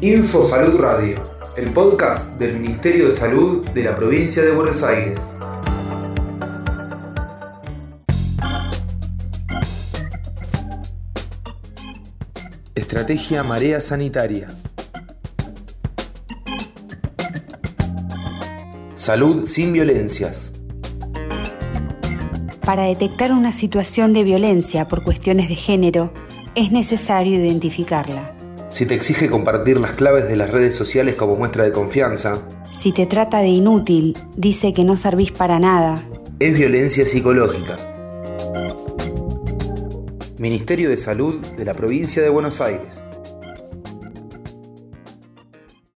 Info Salud Radio, el podcast del Ministerio de Salud de la provincia de Buenos Aires. Estrategia Marea Sanitaria. Salud sin violencias. Para detectar una situación de violencia por cuestiones de género, es necesario identificarla. Si te exige compartir las claves de las redes sociales como muestra de confianza. Si te trata de inútil, dice que no servís para nada. Es violencia psicológica. Ministerio de Salud de la Provincia de Buenos Aires.